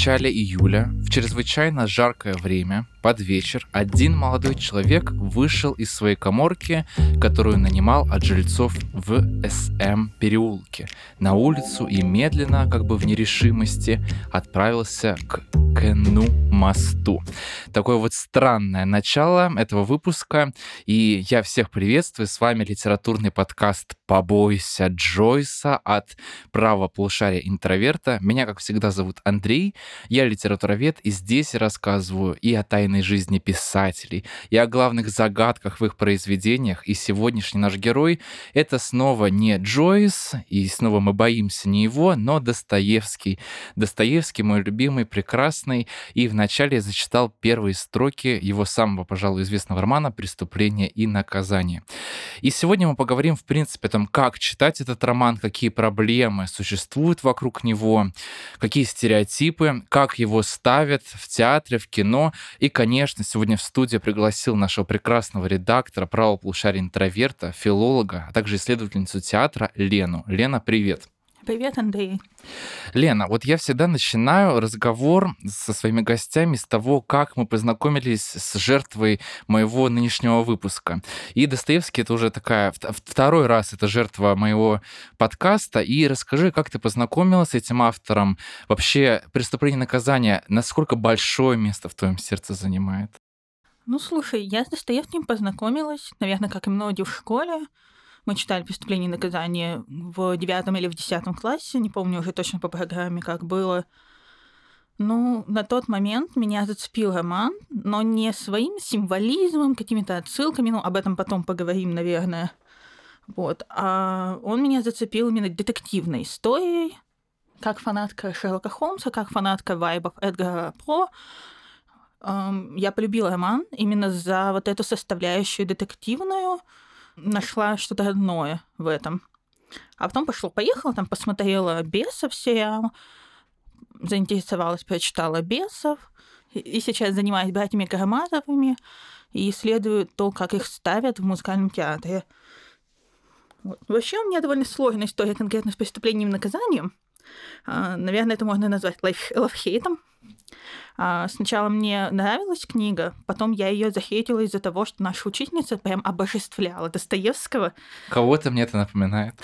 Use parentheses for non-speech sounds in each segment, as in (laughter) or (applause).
Начале июля, в чрезвычайно жаркое время, под вечер, один молодой человек вышел из своей коморки, которую нанимал от жильцов в СМ переулке, на улицу и медленно, как бы в нерешимости, отправился к Кену мосту. Такое вот странное начало этого выпуска, и я всех приветствую. С вами литературный подкаст «Побойся Джойса» от права полушария интроверта. Меня, как всегда, зовут Андрей, я литературовед, и здесь рассказываю и о тайной жизни писателей, и о главных загадках в их произведениях. И сегодняшний наш герой — это снова не Джойс, и снова мы боимся не его, но Достоевский. Достоевский, мой любимый, прекрасный, и вначале я зачитал первые строки его самого, пожалуй, известного романа «Преступление и наказание». И сегодня мы поговорим, в принципе, о том, как читать этот роман, какие проблемы существуют вокруг него, какие стереотипы, как его ставят в театре, в кино. И, конечно, сегодня в студию пригласил нашего прекрасного редактора правополушария интроверта, филолога, а также исследовательницу театра Лену. Лена, привет. Привет, Андрей. Лена, вот я всегда начинаю разговор со своими гостями с того, как мы познакомились с жертвой моего нынешнего выпуска. И Достоевский это уже такая второй раз это жертва моего подкаста. И расскажи, как ты познакомилась с этим автором? Вообще, преступление и наказание, насколько большое место в твоем сердце занимает? Ну, слушай, я с Достоевским познакомилась, наверное, как и многие в школе. Мы читали «Преступление и наказание» в девятом или в десятом классе, не помню уже точно по программе, как было. Ну, на тот момент меня зацепил роман, но не своим символизмом, какими-то отсылками, ну, об этом потом поговорим, наверное. Вот. А он меня зацепил именно детективной историей, как фанатка Шерлока Холмса, как фанатка вайбов Эдгара Про. Я полюбила роман именно за вот эту составляющую детективную, нашла что-то одное в этом. А потом пошло-поехало, там посмотрела «Бесов» сериал, заинтересовалась, прочитала «Бесов», и сейчас занимаюсь братьями Карамазовыми и исследую то, как их ставят в музыкальном театре. Вот. Вообще у меня довольно сложная история конкретно с преступлением и наказанием. А, наверное, это можно назвать лайфхейтом. А, сначала мне нравилась книга, потом я ее захейтила из-за того, что наша учительница прям обожествляла Достоевского. Кого-то мне это напоминает.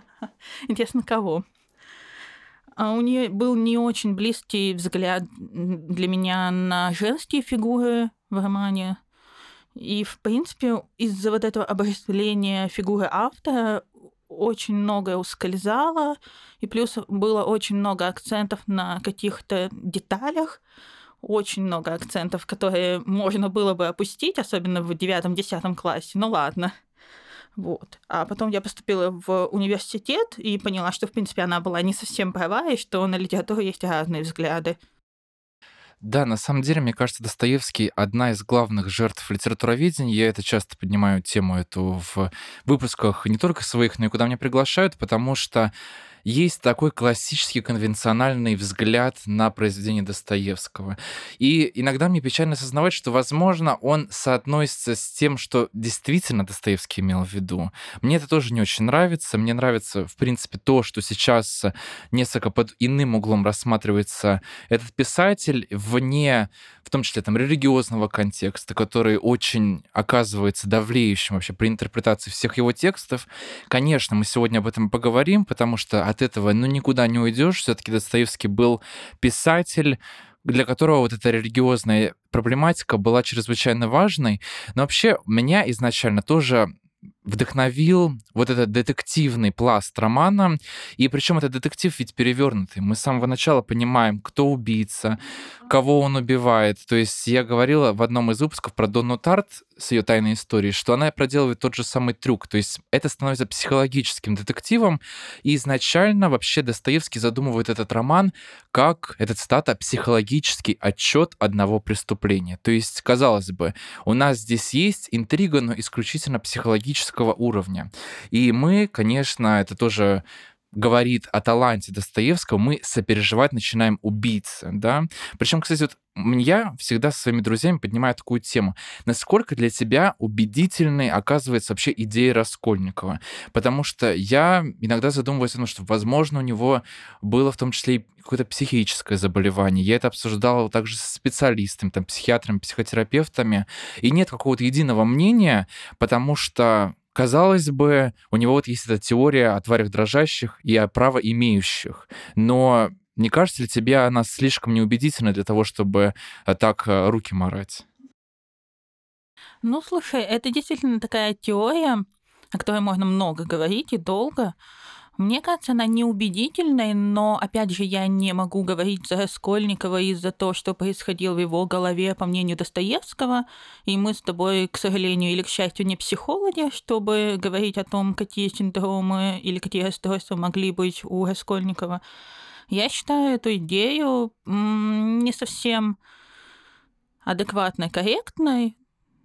(laughs) Интересно, кого? А у нее был не очень близкий взгляд для меня на женские фигуры в романе. И, в принципе, из-за вот этого обожествления фигуры автора очень многое ускользало, и плюс было очень много акцентов на каких-то деталях, очень много акцентов, которые можно было бы опустить, особенно в девятом-десятом классе. Ну ладно. Вот. А потом я поступила в университет и поняла, что, в принципе, она была не совсем права, и что на литературу есть разные взгляды. Да, на самом деле, мне кажется, Достоевский одна из главных жертв литературоведения. Я это часто поднимаю тему эту в выпусках не только своих, но и куда меня приглашают, потому что есть такой классический конвенциональный взгляд на произведение Достоевского. И иногда мне печально осознавать, что, возможно, он соотносится с тем, что действительно Достоевский имел в виду. Мне это тоже не очень нравится. Мне нравится, в принципе, то, что сейчас несколько под иным углом рассматривается этот писатель вне, в том числе, там, религиозного контекста, который очень оказывается давлеющим вообще при интерпретации всех его текстов. Конечно, мы сегодня об этом поговорим, потому что от этого ну, никуда не уйдешь. Все-таки Достоевский был писатель, для которого вот эта религиозная проблематика была чрезвычайно важной. Но вообще меня изначально тоже вдохновил вот этот детективный пласт романа. И причем этот детектив ведь перевернутый. Мы с самого начала понимаем, кто убийца, кого он убивает. То есть я говорила в одном из выпусков про Донну Тарт с ее тайной историей, что она проделывает тот же самый трюк. То есть это становится психологическим детективом. И изначально вообще Достоевский задумывает этот роман как, этот цитата, психологический отчет одного преступления. То есть, казалось бы, у нас здесь есть интрига, но исключительно психологического уровня. И мы, конечно, это тоже говорит о таланте Достоевского, мы сопереживать начинаем убийцы, да. Причем, кстати, вот я всегда со своими друзьями поднимаю такую тему. Насколько для тебя убедительной оказывается вообще идея Раскольникова? Потому что я иногда задумываюсь о том, что, возможно, у него было в том числе и какое-то психическое заболевание. Я это обсуждал также с специалистами, там, психиатрами, психотерапевтами, и нет какого-то единого мнения, потому что Казалось бы, у него вот есть эта теория о тварях дрожащих и о правоимеющих, но не кажется ли тебе она слишком неубедительна для того, чтобы э, так э, руки марать? Ну, слушай, это действительно такая теория, о которой можно много говорить и долго. Мне кажется, она неубедительной, но, опять же, я не могу говорить за Раскольникова из-за того, что происходило в его голове, по мнению Достоевского, и мы с тобой, к сожалению или к счастью, не психологи, чтобы говорить о том, какие синдромы или какие расстройства могли быть у Раскольникова. Я считаю эту идею не совсем адекватной, корректной,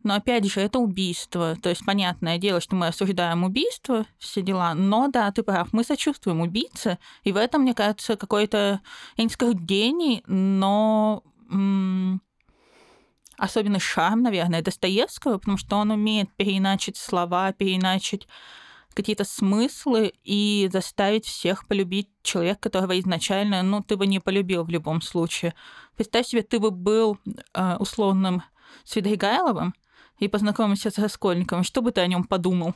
но опять же, это убийство. То есть, понятное дело, что мы осуждаем убийство, все дела. Но да, ты прав, мы сочувствуем убийце. И в этом, мне кажется, какой-то, я не скажу гений, но м- особенно шарм, наверное, Достоевского, потому что он умеет переиначить слова, переиначить какие-то смыслы и заставить всех полюбить человека, которого изначально, ну, ты бы не полюбил в любом случае. Представь себе, ты бы был э, условным Свидригайловым, и познакомимся с Раскольниковым. Что бы ты о нем подумал?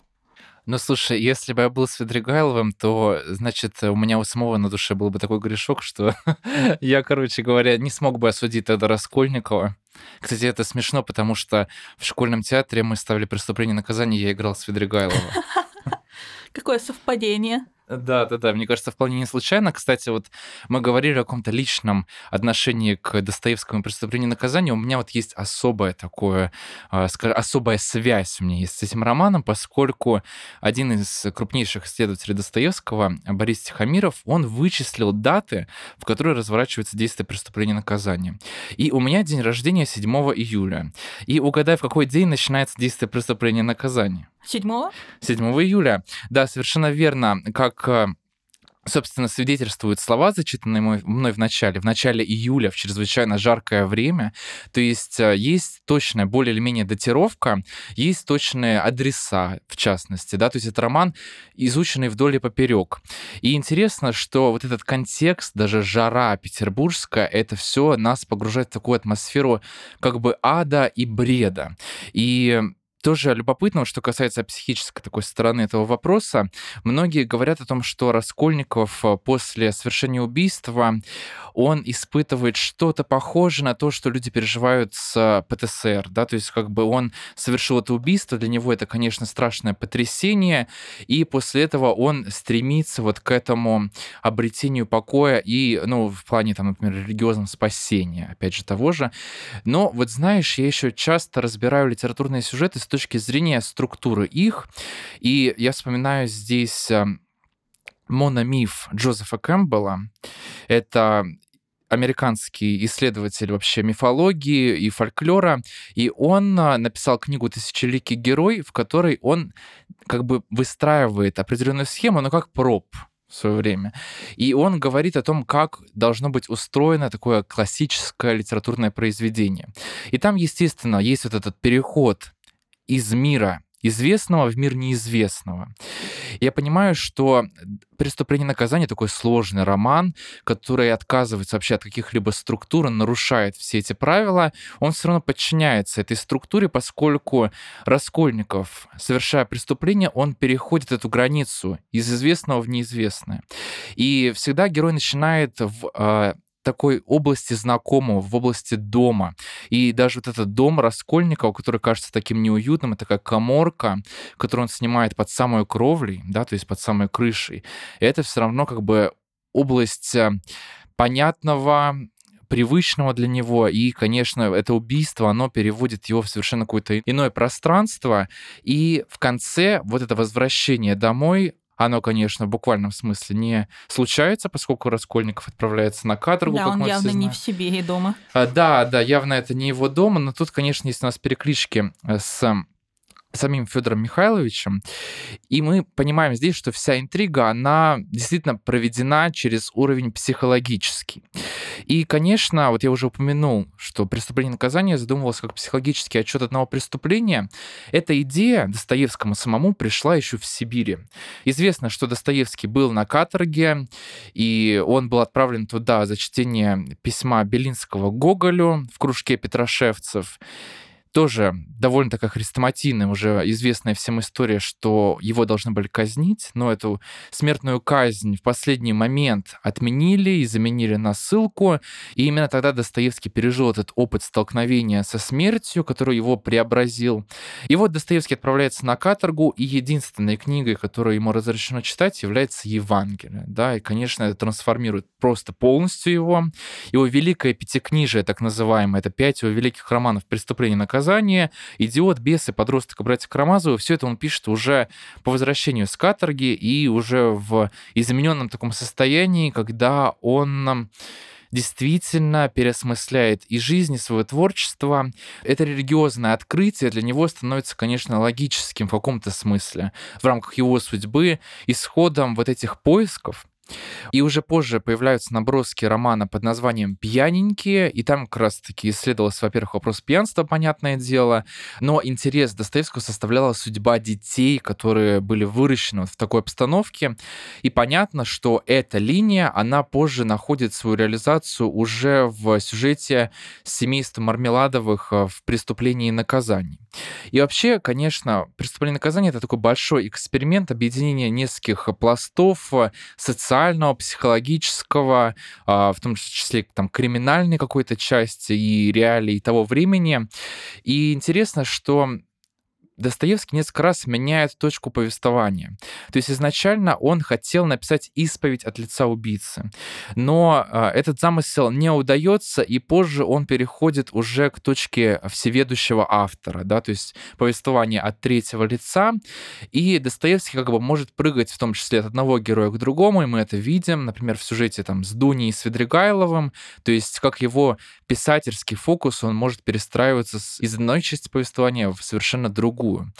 Ну, слушай, если бы я был Свидригайловым, то, значит, у меня у самого на душе был бы такой грешок, что (laughs) я, короче говоря, не смог бы осудить тогда Раскольникова. Кстати, это смешно, потому что в школьном театре мы ставили «Преступление и наказание», я играл Свидригайлова. (laughs) Какое совпадение. Да, да, да. Мне кажется, вполне не случайно. Кстати, вот мы говорили о каком-то личном отношении к Достоевскому преступлению и наказанию. У меня вот есть особое такое, а, скажем, особая связь у меня есть с этим романом, поскольку один из крупнейших исследователей Достоевского, Борис Тихомиров, он вычислил даты, в которые разворачивается действие преступления и наказания. И у меня день рождения 7 июля. И угадай, в какой день начинается действие преступления и наказания. 7? 7 июля. Да, совершенно верно. Как э, собственно, свидетельствуют слова, зачитанные мной в начале, в начале июля, в чрезвычайно жаркое время. То есть э, есть точная, более или менее датировка, есть точные адреса, в частности, да, то есть это роман, изученный вдоль и поперек. И интересно, что вот этот контекст, даже жара петербургская, это все нас погружает в такую атмосферу как бы ада и бреда. И тоже любопытно, что касается психической такой стороны этого вопроса. Многие говорят о том, что Раскольников э, после совершения убийства, он испытывает что-то похожее на то, что люди переживают с ПТСР, да, то есть как бы он совершил это убийство, для него это, конечно, страшное потрясение, и после этого он стремится вот к этому обретению покоя и, ну, в плане, там, например, религиозного спасения, опять же, того же. Но вот знаешь, я еще часто разбираю литературные сюжеты с точки зрения структуры их. И я вспоминаю здесь эм, мономиф Джозефа Кэмпбелла. Это американский исследователь вообще мифологии и фольклора, и он э, написал книгу «Тысячеликий герой», в которой он как бы выстраивает определенную схему, но как проб в свое время. И он говорит о том, как должно быть устроено такое классическое литературное произведение. И там, естественно, есть вот этот переход из мира известного в мир неизвестного. Я понимаю, что «Преступление и наказание» такой сложный роман, который отказывается вообще от каких-либо структур, нарушает все эти правила, он все равно подчиняется этой структуре, поскольку Раскольников, совершая преступление, он переходит эту границу из известного в неизвестное. И всегда герой начинает в а, такой области знакомого, в области дома. И даже вот этот дом Раскольникова, который кажется таким неуютным, это как коморка, которую он снимает под самой кровлей, да, то есть под самой крышей, это все равно как бы область э, понятного, привычного для него, и, конечно, это убийство, оно переводит его в совершенно какое-то иное пространство, и в конце вот это возвращение домой, оно, конечно, в буквальном смысле не случается, поскольку Раскольников отправляется на каторгу. Да, он явно не в себе и дома. А, да, да, явно это не его дома, но тут, конечно, есть у нас переклички э, с самим Федором Михайловичем. И мы понимаем здесь, что вся интрига, она действительно проведена через уровень психологический. И, конечно, вот я уже упомянул, что преступление и наказание задумывалось как психологический отчет одного преступления. Эта идея Достоевскому самому пришла еще в Сибири. Известно, что Достоевский был на каторге, и он был отправлен туда за чтение письма Белинского Гоголю в кружке петрошевцев тоже довольно такая хрестоматийная, уже известная всем история, что его должны были казнить, но эту смертную казнь в последний момент отменили и заменили на ссылку. И именно тогда Достоевский пережил этот опыт столкновения со смертью, который его преобразил. И вот Достоевский отправляется на каторгу, и единственной книгой, которую ему разрешено читать, является Евангелие. Да? И, конечно, это трансформирует просто полностью его. Его великое пятикнижие, так называемое, это пять его великих романов «Преступление и наказание», наказание, идиот, бесы, подросток, братья Карамазовы, все это он пишет уже по возвращению с каторги и уже в измененном таком состоянии, когда он действительно переосмысляет и жизнь, и свое творчество. Это религиозное открытие для него становится, конечно, логическим в каком-то смысле в рамках его судьбы, исходом вот этих поисков, и уже позже появляются наброски романа под названием «Пьяненькие», и там как раз-таки исследовался, во-первых, вопрос пьянства, понятное дело, но интерес Достоевского составляла судьба детей, которые были выращены в такой обстановке, и понятно, что эта линия, она позже находит свою реализацию уже в сюжете с семейством Мармеладовых э, в «Преступлении и наказании». И вообще, конечно, «Преступление и наказание» — это такой большой эксперимент объединения нескольких пластов э, социальных социального, психологического, а, в том числе там криминальной какой-то части и реалий того времени. И интересно, что Достоевский несколько раз меняет точку повествования. То есть изначально он хотел написать исповедь от лица убийцы, но э, этот замысел не удается, и позже он переходит уже к точке всеведущего автора, да, то есть повествование от третьего лица, и Достоевский как бы может прыгать в том числе от одного героя к другому, и мы это видим, например, в сюжете там с Дуней и Свидригайловым, то есть как его писательский фокус, он может перестраиваться из одной части повествования в совершенно другую другую.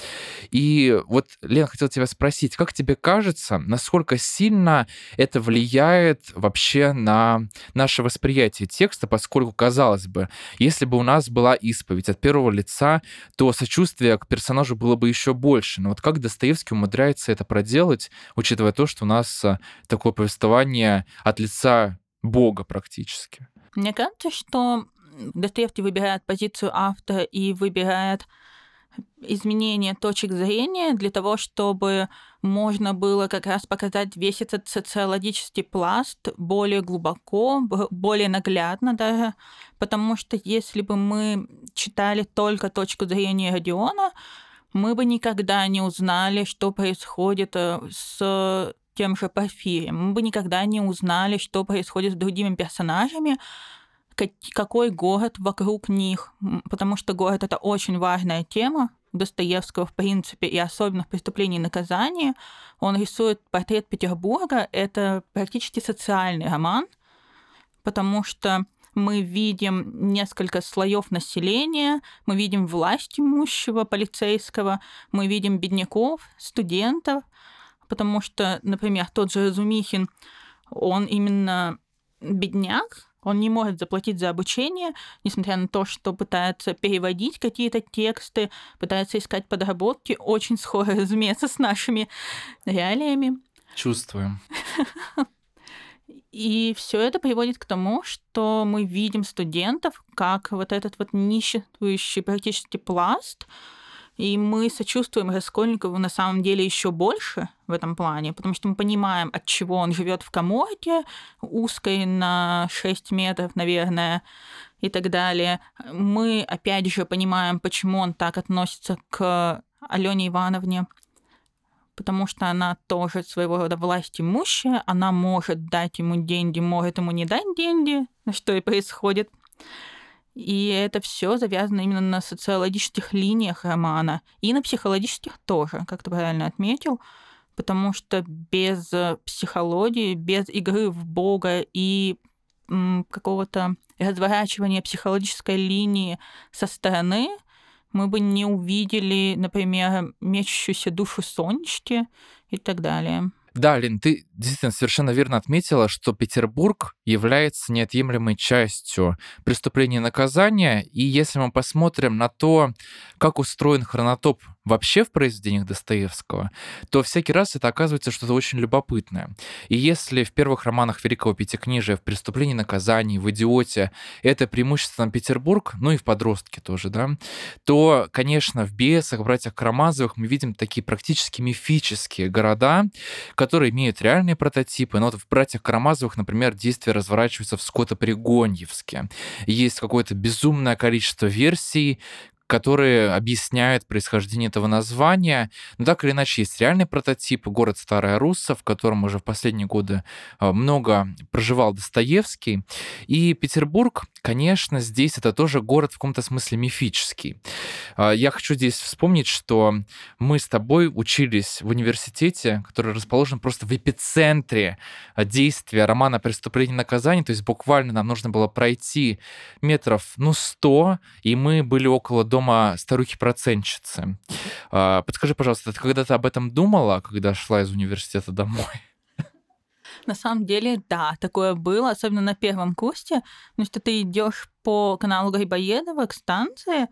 И вот, Лен, хотел тебя спросить, как тебе кажется, насколько сильно это влияет вообще на наше восприятие текста, поскольку, казалось бы, если бы у нас была исповедь от первого лица, то сочувствие к персонажу было бы еще больше. Но вот как Достоевский умудряется это проделать, учитывая то, что у нас а, такое повествование от лица Бога практически? Мне кажется, что Достоевский выбирает позицию автора и выбирает изменение точек зрения для того, чтобы можно было как раз показать весь этот социологический пласт более глубоко, более наглядно даже, потому что если бы мы читали только точку зрения Родиона, мы бы никогда не узнали, что происходит э, с тем же Порфирием. Мы бы никогда не узнали, что происходит с другими персонажами, какой город вокруг них, потому что город — это очень важная тема Достоевского, в принципе, и особенно в «Преступлении и наказании». Он рисует портрет Петербурга. Это практически социальный роман, потому что мы видим несколько слоев населения, мы видим власть имущего полицейского, мы видим бедняков, студентов, потому что, например, тот же Разумихин, он именно бедняк, он не может заплатить за обучение, несмотря на то, что пытается переводить какие-то тексты, пытается искать подработки, очень схоже, разумеется, с нашими реалиями. Чувствуем. И все это приводит к тому, что мы видим студентов как вот этот вот ниществующий практически пласт, и мы сочувствуем Раскольникову на самом деле еще больше в этом плане, потому что мы понимаем, от чего он живет в коморке узкой на 6 метров, наверное, и так далее. Мы, опять же, понимаем, почему он так относится к Алене Ивановне, потому что она тоже своего рода власть имущая, она может дать ему деньги, может ему не дать деньги, что и происходит. И это все завязано именно на социологических линиях романа и на психологических тоже, как ты правильно отметил, потому что без э, психологии, без игры в Бога и какого-то разворачивания психологической линии со стороны мы бы не увидели, например, мечущуюся душу Сонечки и так далее. Да, Лин, ты действительно совершенно верно отметила, что Петербург является неотъемлемой частью преступления и наказания. И если мы посмотрим на то, как устроен хронотоп вообще в произведениях Достоевского, то всякий раз это оказывается что-то очень любопытное. И если в первых романах Великого Пятикнижия в «Преступлении и наказании», в «Идиоте» это преимущественно Петербург, ну и в «Подростке» тоже, да, то, конечно, в «Бесах», «Братьях Карамазовых» мы видим такие практически мифические города, которые имеют реальные прототипы. Но вот в «Братьях Карамазовых», например, действия разворачиваются в Скотопригоньевске. Есть какое-то безумное количество версий, которые объясняют происхождение этого названия. Но так или иначе, есть реальный прототип, город Старая Русса, в котором уже в последние годы а, много проживал Достоевский. И Петербург, конечно, здесь это тоже город в каком-то смысле мифический. А, я хочу здесь вспомнить, что мы с тобой учились в университете, который расположен просто в эпицентре действия романа «Преступление и наказание», то есть буквально нам нужно было пройти метров, ну, 100, и мы были около дома дома старухи-процентщицы. А, подскажи, пожалуйста, ты когда-то об этом думала, когда шла из университета домой? На самом деле, да, такое было, особенно на первом курсе, потому что ты идешь по каналу Грибоедова к станции,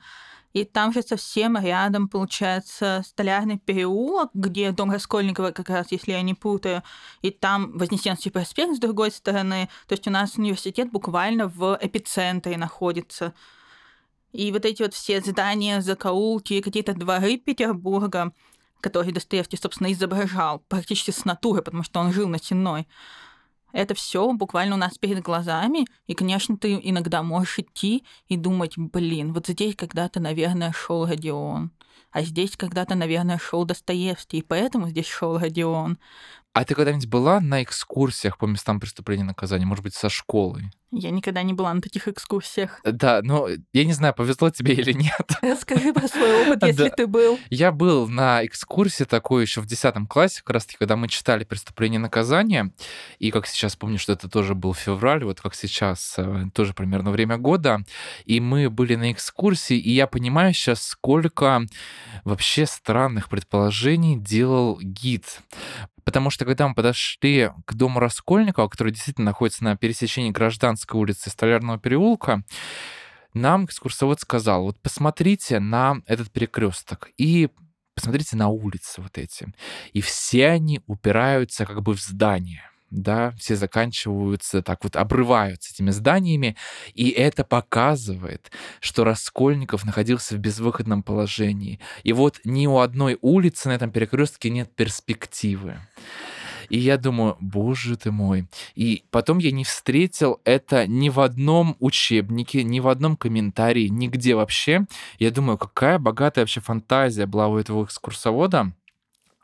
и там же совсем рядом, получается, Столярный переулок, где дом Раскольникова как раз, если я не путаю, и там Вознесенский проспект с другой стороны. То есть у нас университет буквально в эпицентре находится. И вот эти вот все здания, закоулки, какие-то дворы Петербурга, которые Достоевский, собственно, изображал практически с натуры, потому что он жил на Сенной, это все буквально у нас перед глазами, и, конечно, ты иногда можешь идти и думать, блин, вот здесь когда-то, наверное, шел Родион, а здесь когда-то, наверное, шел Достоевский, и поэтому здесь шел Родион. А ты когда-нибудь была на экскурсиях по местам преступления и наказания, может быть, со школой? Я никогда не была на таких экскурсиях. Да, но я не знаю, повезло тебе или нет. (laughs) Расскажи про свой опыт, если ты был. Я был на экскурсии такой еще в 10 классе, как раз таки, когда мы читали «Преступление и наказание», и как сейчас помню, что это тоже был февраль, вот как сейчас, э, тоже примерно время года, и мы были на экскурсии, и я понимаю сейчас, сколько вообще странных предположений делал гид. Потому что когда мы подошли к дому Раскольникова, который действительно находится на пересечении Гражданской улицы и Столярного переулка, нам экскурсовод сказал, вот посмотрите на этот перекресток и посмотрите на улицы вот эти. И все они упираются как бы в здание да, все заканчиваются, так вот обрываются этими зданиями, и это показывает, что Раскольников находился в безвыходном положении. И вот ни у одной улицы на этом перекрестке нет перспективы. И я думаю, боже ты мой. И потом я не встретил это ни в одном учебнике, ни в одном комментарии, нигде вообще. Я думаю, какая богатая вообще фантазия была у этого экскурсовода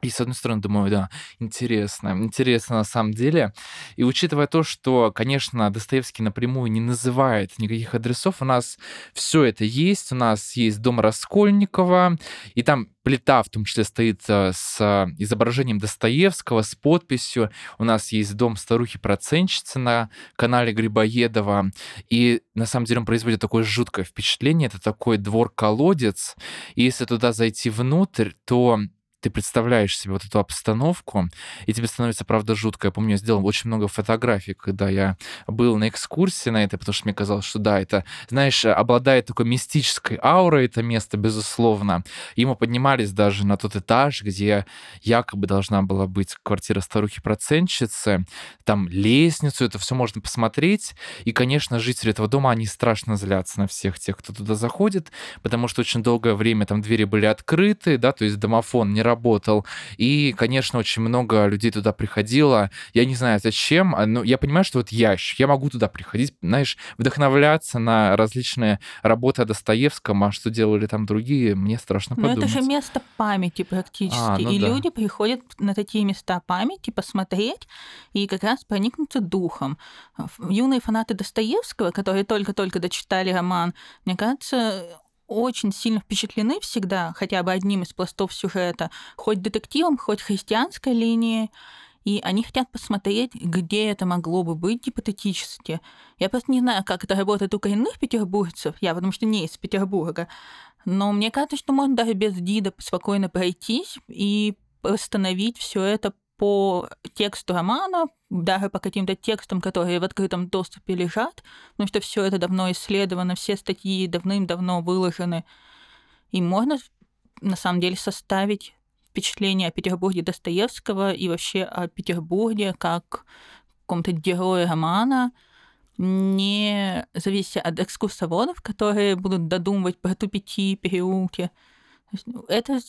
и с одной стороны думаю, да, интересно, интересно на самом деле. И учитывая то, что, конечно, Достоевский напрямую не называет никаких адресов, у нас все это есть. У нас есть дом Раскольникова, и там плита в том числе стоит э, с изображением Достоевского, с подписью. У нас есть дом старухи-процентщицы на канале Грибоедова. И на самом деле он производит такое жуткое впечатление. Это такой двор-колодец. И если туда зайти внутрь, то ты представляешь себе вот эту обстановку, и тебе становится, правда, жутко. Я помню, я сделал очень много фотографий, когда я был на экскурсии на это, потому что мне казалось, что да, это, знаешь, обладает такой мистической аурой это место, безусловно. И мы поднимались даже на тот этаж, где якобы должна была быть квартира старухи-процентщицы. Там лестницу, это все можно посмотреть. И, конечно, жители этого дома, они страшно злятся на всех тех, кто туда заходит, потому что очень долгое время там двери были открыты, да, то есть домофон не работал, работал. И, конечно, очень много людей туда приходило. Я не знаю, зачем, а, но я понимаю, что вот я, я могу туда приходить, знаешь, вдохновляться на различные работы о Достоевском, а что делали там другие, мне страшно подумать. Но это же место памяти практически. А, ну и да. люди приходят на такие места памяти посмотреть и как раз проникнуться духом. Юные фанаты Достоевского, которые только-только дочитали роман, мне кажется, очень сильно впечатлены всегда хотя бы одним из пластов сюжета, хоть детективом, хоть христианской линией, и они хотят посмотреть, где это могло бы быть гипотетически. Я просто не знаю, как это работает у коренных петербуржцев, я потому что не из Петербурга, Но мне кажется, что можно даже без гида спокойно пройтись и восстановить все это по тексту романа, даже по каким-то текстам, которые в открытом доступе лежат, потому что все это давно исследовано, все статьи давным-давно выложены. И можно на самом деле составить впечатление о Петербурге Достоевского и вообще о Петербурге как каком-то герое романа, не завися от экскурсоводов, которые будут додумывать про тупики, переулки. Ну, это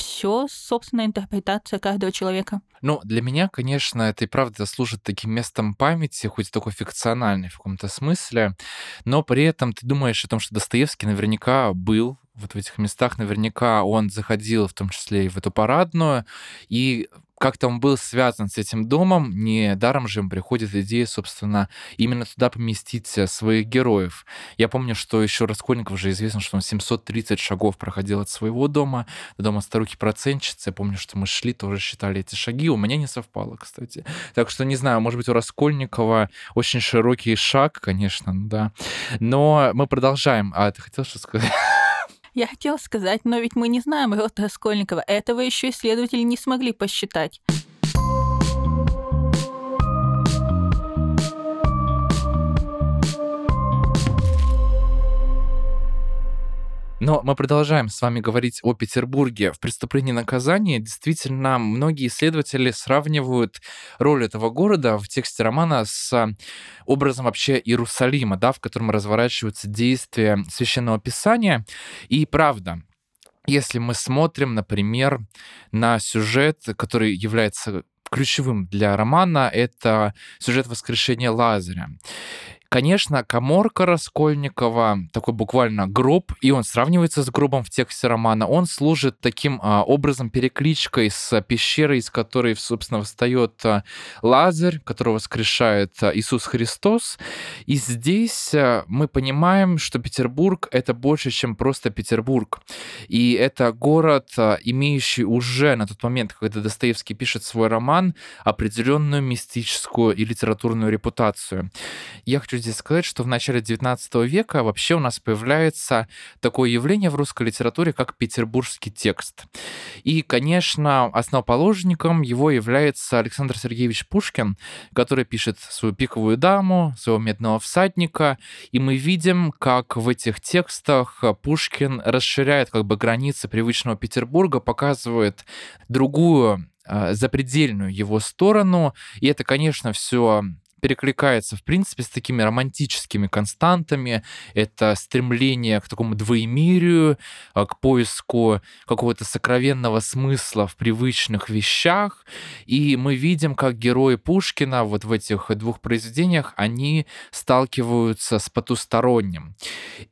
все собственная интерпретация каждого человека. Ну, для меня, конечно, это и правда служит таким местом памяти, хоть такой фикциональный в каком-то смысле, но при этом ты думаешь о том, что Достоевский наверняка был вот в этих местах, наверняка он заходил в том числе и в эту парадную, и как-то он был связан с этим домом, не даром же им приходит идея, собственно, именно туда поместить э, своих героев. Я помню, что еще Раскольников же известно, что он 730 шагов проходил от своего дома до дома старухи-процентщицы. Я помню, что мы шли, тоже считали эти шаги. У меня не совпало, кстати. Так что, не знаю, может быть, у Раскольникова очень широкий шаг, конечно, да. Но мы продолжаем. А ты хотел что сказать? (laughs) Я хотела сказать, но ведь мы не знаем рост Раскольникова. Этого еще исследователи не смогли посчитать. Но мы продолжаем с вами говорить о Петербурге в преступлении и наказании. Действительно, многие исследователи сравнивают роль этого города в тексте романа с образом вообще Иерусалима, да, в котором разворачиваются действия Священного Писания. И правда, если мы смотрим, например, на сюжет, который является ключевым для романа, это сюжет воскрешения Лазаря. Конечно, коморка Раскольникова, такой буквально гроб, и он сравнивается с гробом в тексте романа. Он служит таким а, образом перекличкой с пещерой, из которой, собственно, встает а, Лазарь, которого воскрешает а, Иисус Христос. И здесь а, мы понимаем, что Петербург — это больше, чем просто Петербург. И это город, имеющий уже на тот момент, когда Достоевский пишет свой роман, определенную мистическую и литературную репутацию. Я хочу здесь сказать, что в начале XIX века вообще у нас появляется такое явление в русской литературе, как петербургский текст. И, конечно, основоположником его является Александр Сергеевич Пушкин, который пишет свою «Пиковую даму», своего «Медного всадника», и мы видим, как в этих текстах Пушкин расширяет как бы границы привычного Петербурга, показывает другую а, запредельную его сторону. И это, конечно, все перекликается, в принципе, с такими романтическими константами. Это стремление к такому двоемирию, а, к поиску какого-то сокровенного смысла в привычных вещах. И мы видим, как герои Пушкина вот в этих двух произведениях, они сталкиваются с потусторонним.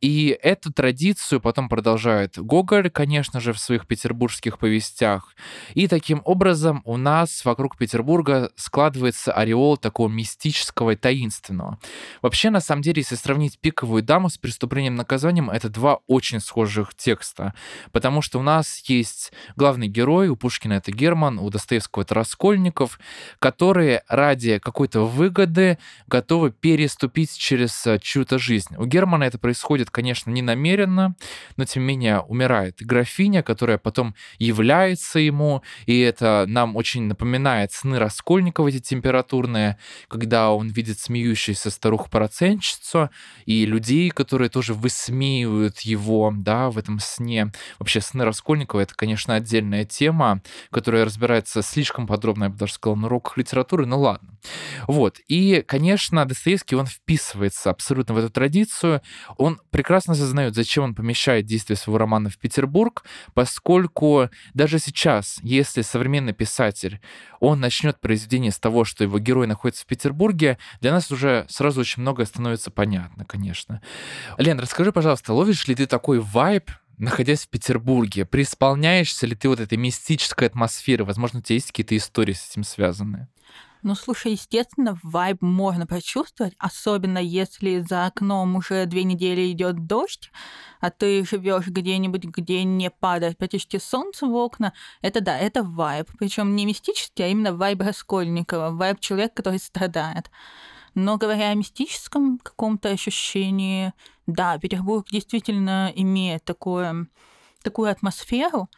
И эту традицию потом продолжает Гоголь, конечно же, в своих петербургских повестях. И таким образом у нас вокруг Петербурга складывается ореол такого мистического мистического и таинственного. Вообще, на самом деле, если сравнить «Пиковую даму» с «Преступлением наказанием», это два очень схожих текста, потому что у нас есть главный герой, у Пушкина это Герман, у Достоевского это Раскольников, которые ради какой-то выгоды готовы переступить через э, чью-то жизнь. У Германа это происходит, конечно, не намеренно, но тем не менее умирает графиня, которая потом является ему, и это нам очень напоминает сны Раскольникова, эти температурные, когда он видит смеющуюся старуху-процентщицу и людей, которые тоже высмеивают его, да, в этом сне. Вообще, сны Раскольникова — это, конечно, отдельная тема, которая разбирается слишком подробно, я бы даже сказал, на уроках литературы, ну ладно. Вот. И, конечно, Достоевский, он вписывается абсолютно в эту традицию. Он прекрасно осознает, зачем он помещает действие своего романа в Петербург, поскольку даже сейчас, если современный писатель, он начнет произведение с того, что его герой находится в Петербурге, Петербурге, для нас уже сразу очень многое становится понятно, конечно. Лен, расскажи, пожалуйста, ловишь ли ты такой вайб, находясь в Петербурге, преисполняешься ли ты вот этой мистической атмосферы? Возможно, у тебя есть какие-то истории с этим связанные? Ну, слушай, естественно, вайб можно почувствовать, особенно если за окном уже две недели идет дождь, а ты живешь где-нибудь, где не падает почти солнце в окна. Это да, это вайб. Причем не мистический, а именно вайб Раскольникова, вайб человека, который страдает. Но говоря о мистическом каком-то ощущении, Да, Петербург действительно имеет такое, такую атмосферу,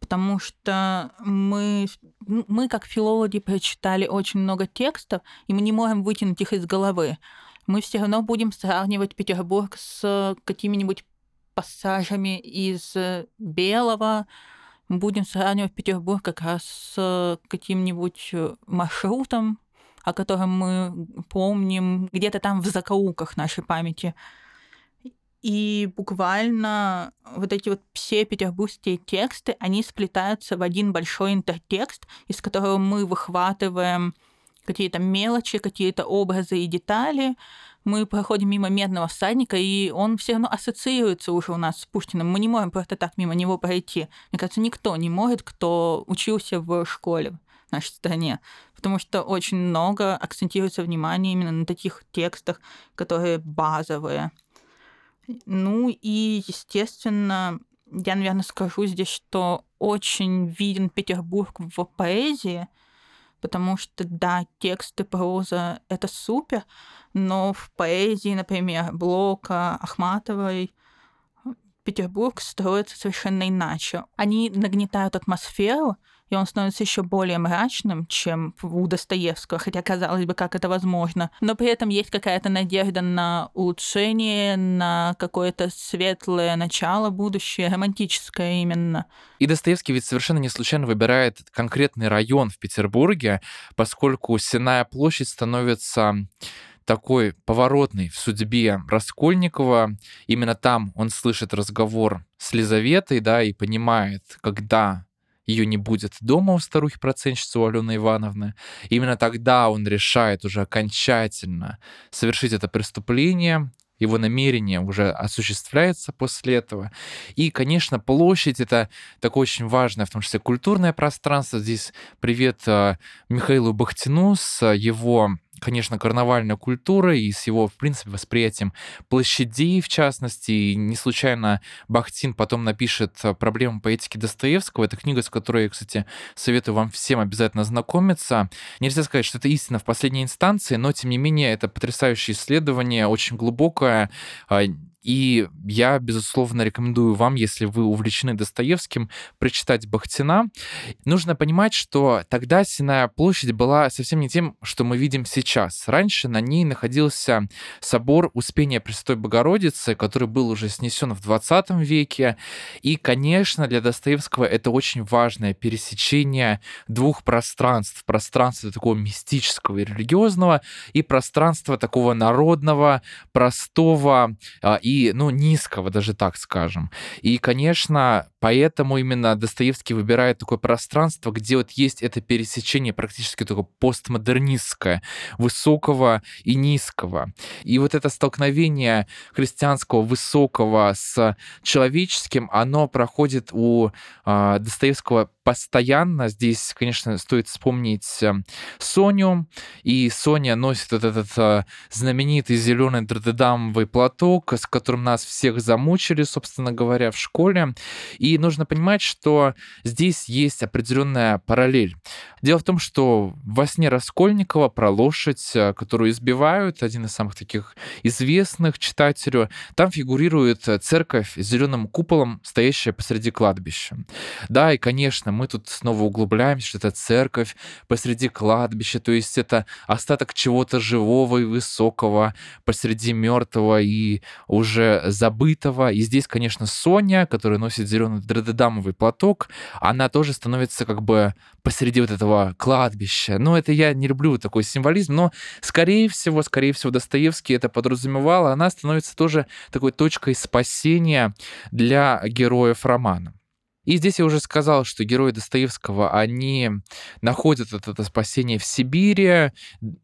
потому что мы, мы, как филологи, прочитали очень много текстов, и мы не можем вытянуть их из головы. Мы все равно будем сравнивать Петербург с какими-нибудь пассажами из Белого, будем сравнивать Петербург как раз с каким-нибудь маршрутом, о котором мы помним где-то там в закоулках нашей памяти. И буквально вот эти вот все петербургские тексты, они сплетаются в один большой интертекст, из которого мы выхватываем какие-то мелочи, какие-то образы и детали. Мы проходим мимо медного всадника, и он все равно ассоциируется уже у нас с Пушкиным. Мы не можем просто так мимо него пройти. Мне кажется, никто не может, кто учился в школе в нашей стране, потому что очень много акцентируется внимание именно на таких текстах, которые базовые. Ну и, естественно, я, наверное, скажу здесь, что очень виден Петербург в поэзии, потому что, да, тексты, проза — это супер, но в поэзии, например, Блока, Ахматовой, Петербург строится совершенно иначе. Они нагнетают атмосферу, и он становится еще более мрачным, чем у Достоевского, хотя казалось бы, как это возможно. Но при этом есть какая-то надежда на улучшение, на какое-то светлое начало, будущее, романтическое именно. И Достоевский ведь совершенно не случайно выбирает конкретный район в Петербурге, поскольку Сенная площадь становится такой поворотный в судьбе Раскольникова. Именно там он слышит разговор с Лизаветой, да, и понимает, когда ее не будет дома у старухи-процентщицы у Алены Ивановны. именно тогда он решает уже окончательно совершить это преступление, его намерение уже осуществляется после этого. И, конечно, площадь — это такое очень важное, в том числе культурное пространство. Здесь привет э, Михаилу Бахтину с его конечно, карнавальная культура и с его, в принципе, восприятием площадей, в частности. И не случайно Бахтин потом напишет э, «Проблему поэтики Достоевского». Это книга, с которой я, кстати, советую вам всем обязательно знакомиться. Нельзя сказать, что это истина в последней инстанции, но, тем не менее, это потрясающее исследование, очень глубокое, а, и я, безусловно, рекомендую вам, если вы увлечены Достоевским, прочитать Бахтина. Нужно понимать, что тогда Синая площадь была совсем не тем, что мы видим сейчас. Раньше на ней находился собор Успения Престой Богородицы, который был уже снесен в 20 веке. И, конечно, для Достоевского это очень важное пересечение двух пространств. Пространства такого мистического и религиозного, и пространства такого народного, простого а, ну, низкого, даже так скажем. И, конечно, поэтому именно Достоевский выбирает такое пространство, где вот есть это пересечение практически такое постмодернистское, высокого и низкого. И вот это столкновение христианского высокого с человеческим, оно проходит у э, Достоевского постоянно. Здесь, конечно, стоит вспомнить э, Соню. И Соня носит вот этот э, знаменитый зеленый дродедамовый платок, с которым нас всех замучили, собственно говоря, в школе. И нужно понимать, что здесь есть определенная параллель. Дело в том, что во сне Раскольникова про лошадь, э, которую избивают, один из самых таких известных читателю, там фигурирует церковь с зеленым куполом, стоящая посреди кладбища. Да, и, конечно, мы тут снова углубляемся, что это церковь посреди кладбища, то есть это остаток чего-то живого и высокого посреди мертвого и уже забытого. И здесь, конечно, Соня, которая носит зеленый дредедамовый платок, она тоже становится как бы посреди вот этого кладбища. Но это я не люблю такой символизм, но скорее всего, скорее всего, Достоевский это подразумевал, она становится тоже такой точкой спасения для героев романа. И здесь я уже сказал, что герои Достоевского, они находят это, это спасение в Сибири,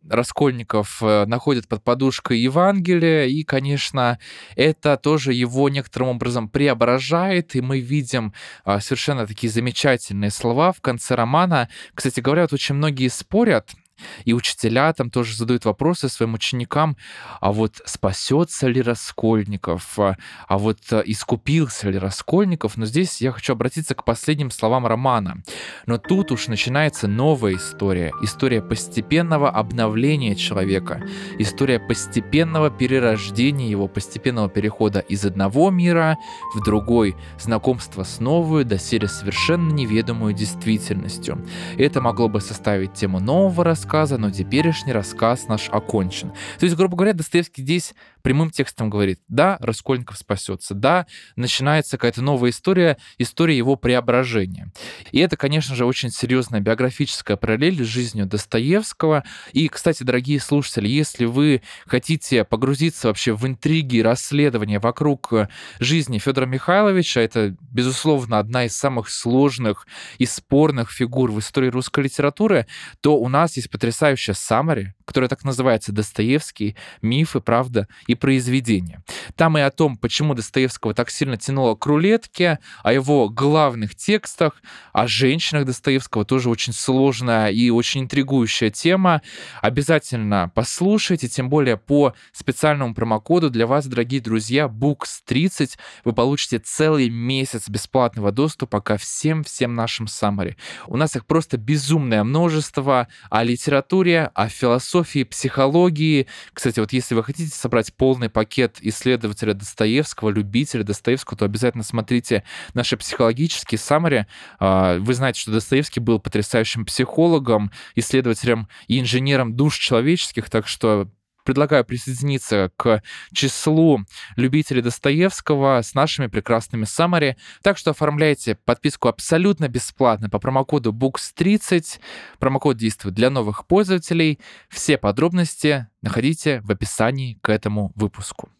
Раскольников э, находит под подушкой Евангелие, и, конечно, это тоже его некоторым образом преображает, и мы видим а, совершенно такие замечательные слова в конце романа. Кстати говоря, вот очень многие спорят, И учителя там тоже задают вопросы своим ученикам, а вот спасется ли Раскольников, а, а вот э, искупился ли Раскольников. Но здесь я хочу обратиться к последним словам романа. Но тут уж начинается новая история. История постепенного обновления человека. История постепенного перерождения его, постепенного перехода из одного мира в другой, знакомства с новую, доселе совершенно неведомую действительностью. Это могло бы составить тему нового рассказа, но теперешний рассказ наш окончен. То есть, грубо говоря, Достоевский здесь прямым текстом говорит, да, Раскольников спасется, да, начинается какая-то новая история, история его преображения. И это, конечно же, очень серьезная биографическая параллель с жизнью Достоевского. И, кстати, дорогие слушатели, если вы хотите погрузиться вообще в интриги расследования вокруг жизни Федора Михайловича, это, безусловно, одна из самых сложных и спорных фигур в истории русской литературы, то у нас есть потрясающая саммари, которая так называется «Достоевский. Мифы, правда и произведения». Там и о том, почему Достоевского так сильно тянуло к рулетке, о его главных текстах, о женщинах Достоевского, тоже очень сложная и очень интригующая тема. Обязательно послушайте, тем более по специальному промокоду для вас, дорогие друзья, Books30 вы получите целый месяц бесплатного доступа ко всем-всем нашим саммари. У нас их просто безумное множество о литературе, о философии, психологии. Кстати, вот если вы хотите собрать полный пакет исследователя Достоевского, любителя Достоевского, то обязательно смотрите наши психологические саммари. А, вы знаете, что Достоевский был потрясающим психологом, исследователем и инженером душ человеческих, так что предлагаю присоединиться к числу любителей Достоевского с нашими прекрасными саммари. Так что оформляйте подписку абсолютно бесплатно по промокоду BOOKS30. Промокод действует для новых пользователей. Все подробности находите в описании к этому выпуску.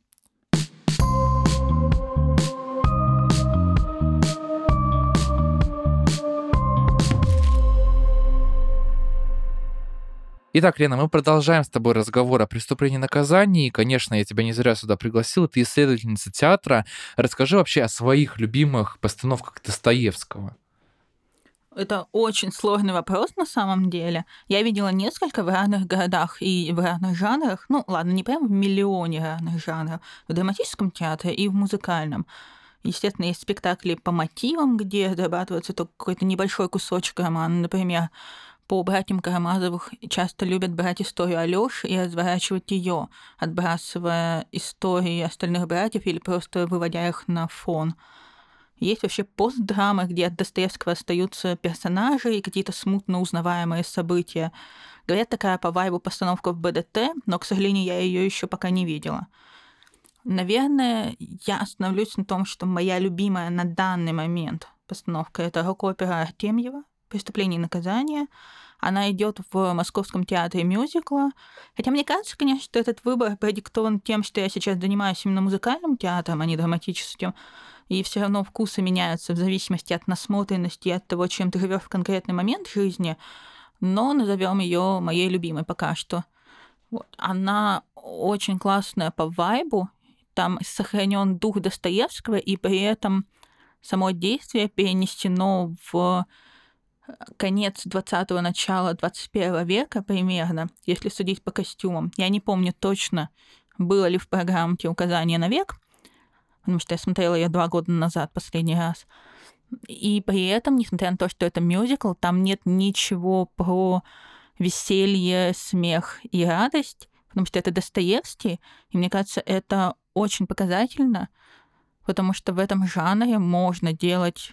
Итак, Лена, мы продолжаем с тобой разговор о преступлении и наказании. И, конечно, я тебя не зря сюда пригласил. Ты исследовательница театра. Расскажи вообще о своих любимых постановках Достоевского. Это очень сложный вопрос на самом деле. Я видела несколько в разных городах и в разных жанрах. Ну, ладно, не прям в миллионе разных жанров. В драматическом театре и в музыкальном. Естественно, есть спектакли по мотивам, где зарабатывается только какой-то небольшой кусочек романа. Например, по братьям Карамазовых часто любят брать историю Алёши и разворачивать ее, отбрасывая истории остальных братьев или просто выводя их на фон. Есть вообще постдрамы, где от Достоевского остаются персонажи и какие-то смутно узнаваемые события. Говорят, такая по вайбу постановка в БДТ, но, к сожалению, я ее еще пока не видела. Наверное, я остановлюсь на том, что моя любимая на данный момент постановка — это рок-опера Артемьева «Преступление и наказание», она идет в Московском театре мюзикла. Хотя мне кажется, конечно, что этот выбор продиктован тем, что я сейчас занимаюсь именно музыкальным театром, а не драматическим. И все равно вкусы меняются в зависимости от насмотренности и от того, чем ты живешь в конкретный момент жизни. Но назовем ее моей любимой пока что. Вот. Она очень классная по вайбу. Там сохранен дух Достоевского, и при этом само действие перенесено в конец 20-го, начало 21 века примерно, если судить по костюмам. Я не помню точно, было ли в программе указание на век, потому что я смотрела ее два года назад последний раз. И при этом, несмотря на то, что это мюзикл, там нет ничего про веселье, смех и радость, потому что это Достоевский, и мне кажется, это очень показательно, потому что в этом жанре можно делать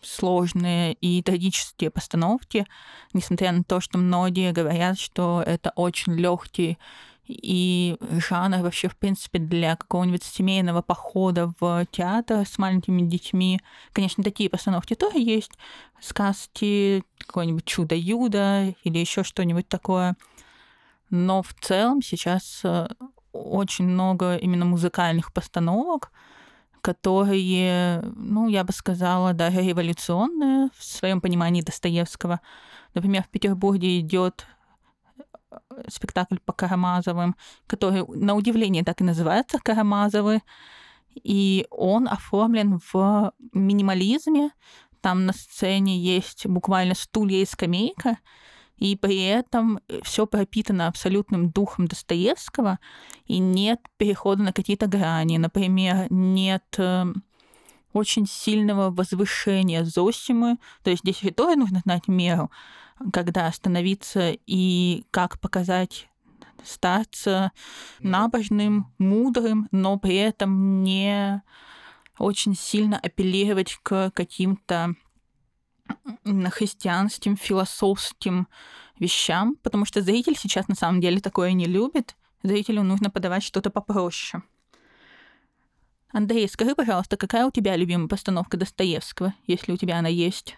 сложные и трагические постановки, несмотря на то, что многие говорят, что это очень легкий и жанр вообще, в принципе, для какого-нибудь семейного похода в театр с маленькими детьми. Конечно, такие постановки тоже есть. Сказки, какое-нибудь чудо-юдо или еще что-нибудь такое. Но в целом сейчас э, очень много именно музыкальных постановок, которые, ну, я бы сказала, даже революционные в своем понимании Достоевского. Например, в Петербурге идет э, спектакль по Карамазовым, который, на удивление, так и называется «Карамазовы», и он оформлен в минимализме. Там на сцене есть буквально стулья и скамейка, и при этом все пропитано абсолютным духом Достоевского, и нет перехода на какие-то грани. Например, нет эм, очень сильного возвышения Зосимы. То есть здесь тоже нужно знать меру, когда остановиться и как показать старца набожным, мудрым, но при этом не очень сильно апеллировать к каким-то христианским, философским вещам, потому что зритель сейчас на самом деле такое не любит. Зрителю нужно подавать что-то попроще. Андрей, скажи, пожалуйста, какая у тебя любимая постановка Достоевского, если у тебя она есть?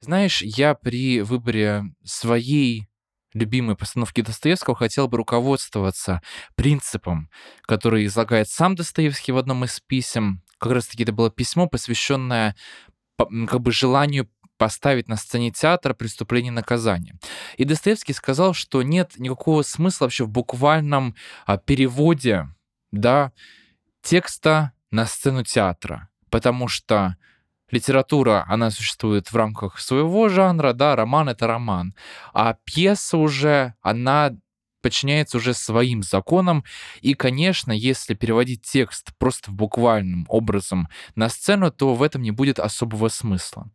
Знаешь, я при выборе своей любимой постановки Достоевского хотел бы руководствоваться принципом, который излагает сам Достоевский в одном из писем. Как раз-таки это было письмо, посвященное как бы желанию поставить на сцене театра преступление и наказание. И Достоевский сказал, что нет никакого смысла вообще в буквальном а, переводе да, текста на сцену театра, потому что литература, она существует в рамках своего жанра, да, роман — это роман, а пьеса уже, она подчиняется уже своим законам. И, конечно, если переводить текст просто буквальным образом на сцену, то в этом не будет особого смысла.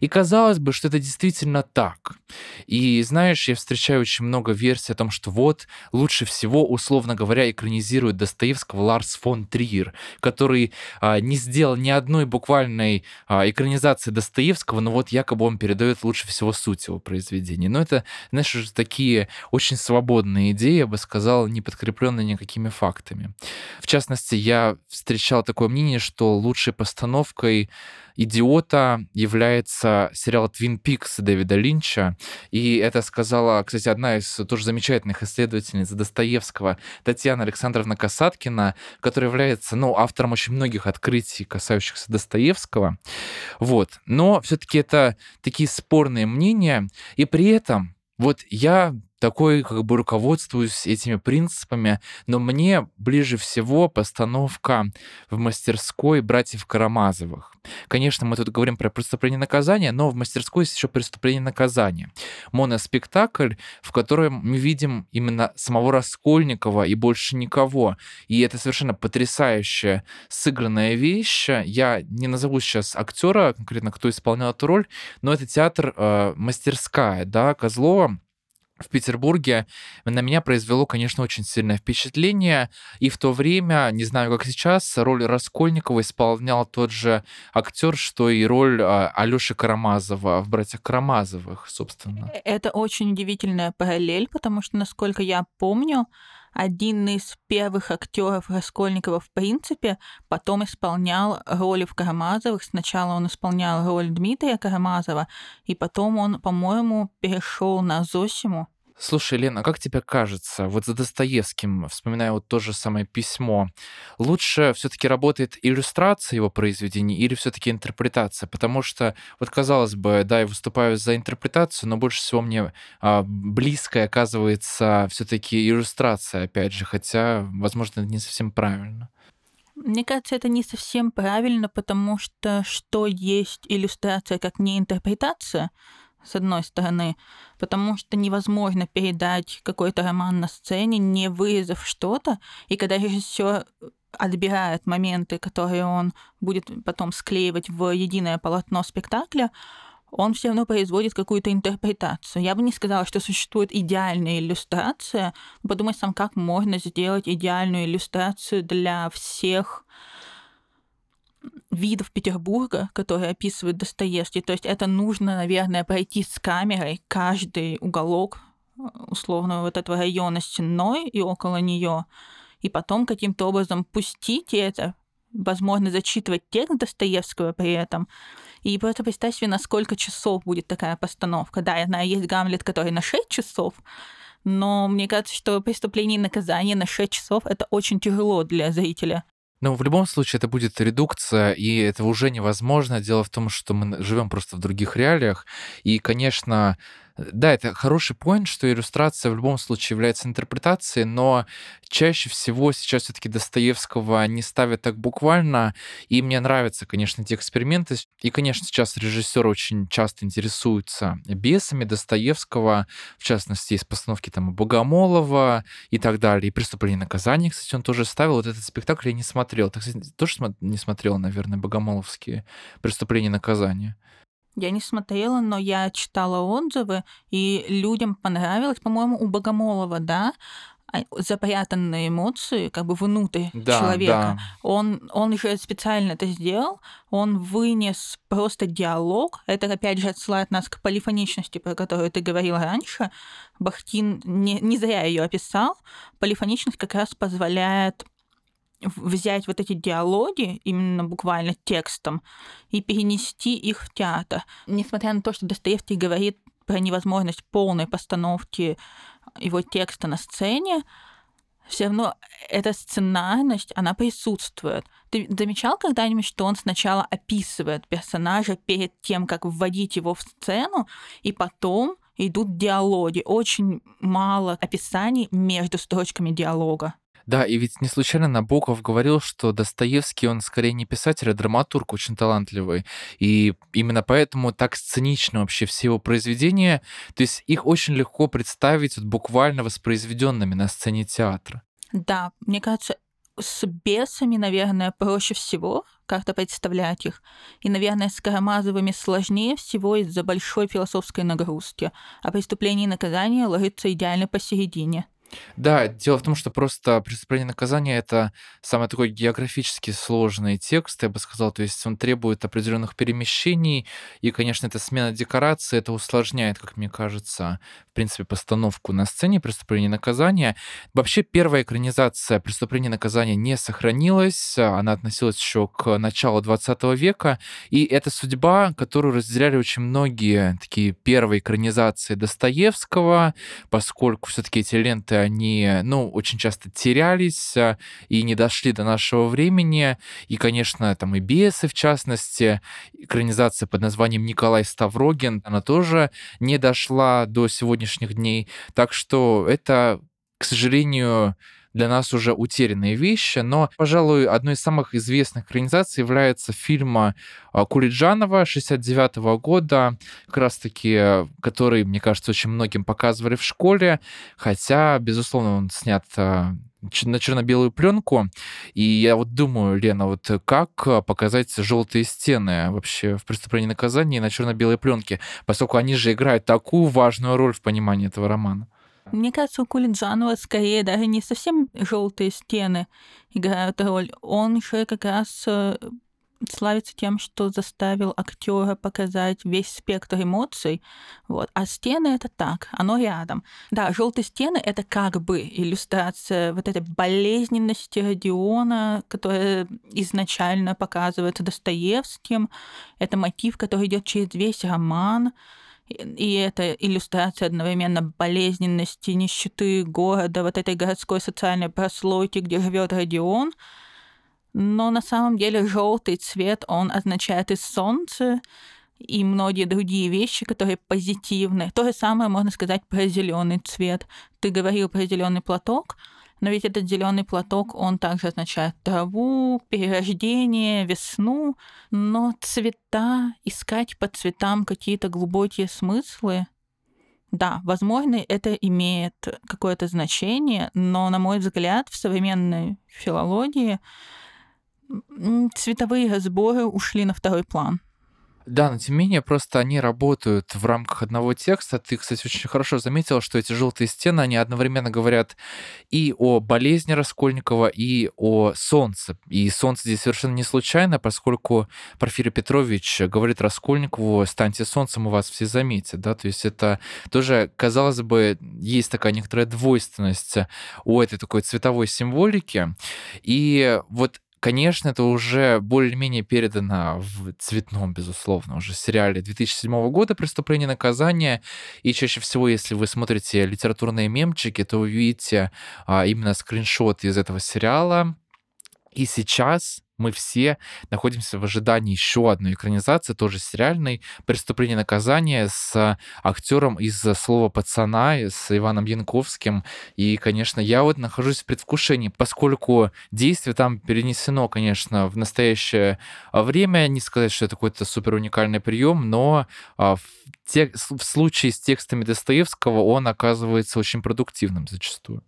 И казалось бы, что это действительно так. И знаешь, я встречаю очень много версий о том, что вот лучше всего, условно говоря, экранизирует Достоевского Ларс фон Триер, который а, не сделал ни одной буквальной а, экранизации Достоевского, но вот якобы он передает лучше всего суть его произведения. Но это, знаешь, уже такие очень свободные идеи, я бы сказал, не подкрепленные никакими фактами. В частности, я встречал такое мнение, что лучшей постановкой «Идиота» является сериал «Твин Пикс» Дэвида Линча. И это сказала, кстати, одна из тоже замечательных исследовательниц Достоевского, Татьяна Александровна Касаткина, которая является ну, автором очень многих открытий, касающихся Достоевского. Вот. Но все таки это такие спорные мнения. И при этом вот я такой как бы руководствуюсь этими принципами, но мне ближе всего постановка в мастерской братьев Карамазовых. Конечно, мы тут говорим про преступление и наказание, но в мастерской есть еще преступление и наказание. Моноспектакль, в котором мы видим именно самого Раскольникова и больше никого. И это совершенно потрясающая сыгранная вещь. Я не назову сейчас актера, конкретно кто исполнял эту роль, но это театр э, мастерская, да, Козлова в Петербурге на меня произвело, конечно, очень сильное впечатление. И в то время, не знаю, как сейчас, роль Раскольникова исполнял тот же актер, что и роль а, Алёши Карамазова в «Братьях Карамазовых», собственно. Э, это очень удивительная параллель, потому что, насколько я помню, один из первых актеров Раскольникова в принципе потом исполнял роли в Карамазовых. Сначала он исполнял роль Дмитрия Карамазова, и потом он, по-моему, перешел на Зосиму. Слушай, Лена, а как тебе кажется, вот за Достоевским, вспоминая вот то же самое письмо, лучше все-таки работает иллюстрация его произведений или все-таки интерпретация? Потому что, вот казалось бы, да, я выступаю за интерпретацию, но больше всего мне а, близкой оказывается все-таки иллюстрация, опять же, хотя, возможно, это не совсем правильно. Мне кажется, это не совсем правильно, потому что что есть иллюстрация как не интерпретация, с одной стороны, потому что невозможно передать какой-то роман на сцене, не вырезав что-то, и когда режиссер отбирает моменты, которые он будет потом склеивать в единое полотно спектакля, он все равно производит какую-то интерпретацию. Я бы не сказала, что существует идеальная иллюстрация. Подумай сам, как можно сделать идеальную иллюстрацию для всех видов Петербурга, которые описывает Достоевский. То есть это нужно, наверное, пройти с камерой каждый уголок э, условно вот этого района стеной и около нее, и потом каким-то образом пустить это, возможно, зачитывать текст Достоевского при этом. И просто представь себе, на сколько часов будет такая постановка. Да, я знаю, есть Гамлет, который на 6 часов, но мне кажется, что преступление и наказание на 6 часов — это очень тяжело для зрителя. Но в любом случае это будет редукция, и это уже невозможно. Дело в том, что мы живем просто в других реалиях. И, конечно, Да, это хороший point, что иллюстрация в любом случае является интерпретацией, но чаще всего сейчас все-таки Достоевского не ставят так буквально, и мне нравятся, конечно, эти эксперименты. И, конечно, сейчас режиссеры очень часто интересуются бесами Достоевского, в частности, из постановки там Богомолова и так далее, и «Преступление и наказание», кстати, он тоже ставил. Вот этот спектакль я не смотрел. Ты, кстати, тоже не смотрел, наверное, Богомоловские «Преступление и наказание»? Я не смотрела, но я читала отзывы, и людям понравилось, по-моему, у Богомолова, да, а, запрятанные эмоции как бы внутрь да, человека. Да. Он, он же специально это сделал, он вынес просто диалог. Это, опять же, отсылает нас к полифоничности, про которую ты говорила раньше. Бахтин не, не зря ее описал. Полифоничность как раз позволяет взять вот эти диалоги, именно буквально текстом, и перенести их в театр. Несмотря на то, что Достоевский говорит про невозможность полной постановки его текста на сцене, все равно эта сценарность, она присутствует. Ты замечал когда-нибудь, что он сначала описывает персонажа перед тем, как вводить его в сцену, и потом идут диалоги. Очень мало описаний между строчками диалога. Да, и ведь не случайно Набоков говорил, что Достоевский, он скорее не писатель, а драматург очень талантливый. И именно поэтому так сценично вообще все его произведения. То есть их очень легко представить вот буквально воспроизведенными на сцене театра. Да, мне кажется, с бесами, наверное, проще всего как-то представлять их. И, наверное, с Карамазовыми сложнее всего из-за большой философской нагрузки. А преступление и наказание ложится идеально посередине. Да, дело в том, что просто «Преступление и наказание» — это самый такой географически сложный текст, я бы сказал. То есть он требует определенных перемещений, и, конечно, эта смена декорации, это усложняет, как мне кажется, в принципе, постановку на сцене «Преступление и наказание». Вообще, первая экранизация «Преступление и наказание» не сохранилась, она относилась еще к началу 20 века, и это судьба, которую разделяли очень многие такие первые экранизации Достоевского, поскольку все-таки эти ленты они, ну, очень часто терялись а, и не дошли до нашего времени. И, конечно, там и бесы, в частности, экранизация под названием Николай Ставрогин, она тоже не дошла до сегодняшних дней. Так что это, к сожалению, для нас уже утерянные вещи, но, пожалуй, одной из самых известных экранизаций является фильм а, Кулиджанова 69 -го года, как раз-таки, который, мне кажется, очень многим показывали в школе, хотя, безусловно, он снят а, на черно-белую пленку. И я вот думаю, Лена, вот как показать желтые стены вообще в преступлении и наказании на черно-белой пленке, поскольку они же играют такую важную роль в понимании этого романа. Мне кажется, у Кулиджанова скорее даже не совсем желтые стены играют роль. Он еще как раз э, славится тем, что заставил актера показать весь спектр эмоций, вот. А стены это так, оно рядом. Да, желтые стены это как бы иллюстрация вот этой болезненности Родиона, которая изначально показывается Достоевским. Это мотив, который идет через весь роман. И это иллюстрация одновременно болезненности, нищеты города, вот этой городской социальной прослойки, где живет Родион. Но на самом деле желтый цвет, он означает и солнце, и многие другие вещи, которые позитивны. То же самое можно сказать про зеленый цвет. Ты говорил про зеленый платок, но ведь этот зеленый платок, он также означает траву, перерождение, весну. Но цвета, искать по цветам какие-то глубокие смыслы, да, возможно, это имеет какое-то значение, но, на мой взгляд, в современной филологии цветовые разборы ушли на второй план. Да, но тем не менее, просто они работают в рамках одного текста. Ты, кстати, очень хорошо заметил, что эти желтые стены, они одновременно говорят и о болезни Раскольникова, и о солнце. И солнце здесь совершенно не случайно, поскольку Порфирий Петрович говорит Раскольникову, станьте солнцем, у вас все заметят. Да? То есть это тоже, казалось бы, есть такая некоторая двойственность у этой такой цветовой символики. И вот Конечно, это уже более-менее передано в цветном, безусловно, уже сериале 2007 года «Преступление и наказание». И чаще всего, если вы смотрите литературные мемчики, то вы видите а, именно скриншот из этого сериала. И сейчас мы все находимся в ожидании еще одной экранизации, тоже сериальной, «Преступление и наказание» с актером из «Слова пацана», с Иваном Янковским. И, конечно, я вот нахожусь в предвкушении, поскольку действие там перенесено, конечно, в настоящее время. Не сказать, что это какой-то супер уникальный прием, но а, в, в случае с текстами Достоевского он оказывается очень продуктивным зачастую.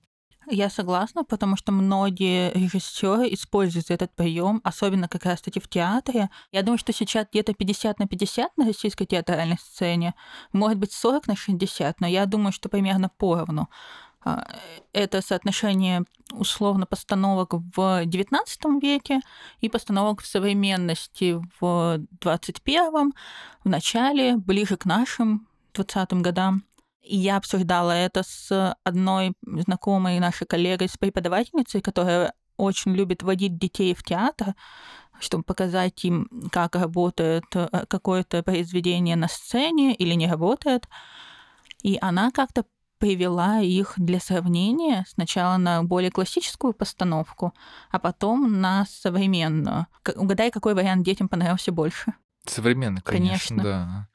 Я согласна, потому что многие режиссеры используют этот прием, особенно как раз-таки в театре. Я думаю, что сейчас где-то 50 на 50 на российской театральной сцене, может быть 40 на 60, но я думаю, что примерно поровну. А, это соотношение условно постановок в XIX веке и постановок в современности в 21 в начале, ближе к нашим 20 годам. Я обсуждала это с одной знакомой нашей коллегой, с преподавательницей, которая очень любит водить детей в театр, чтобы показать им, как работает э, какое-то произведение на сцене или не работает. И она как-то привела их для сравнения сначала на более классическую постановку, а потом на современную. Угадай, какой вариант детям понравился больше? Современный, конечно, конечно. да.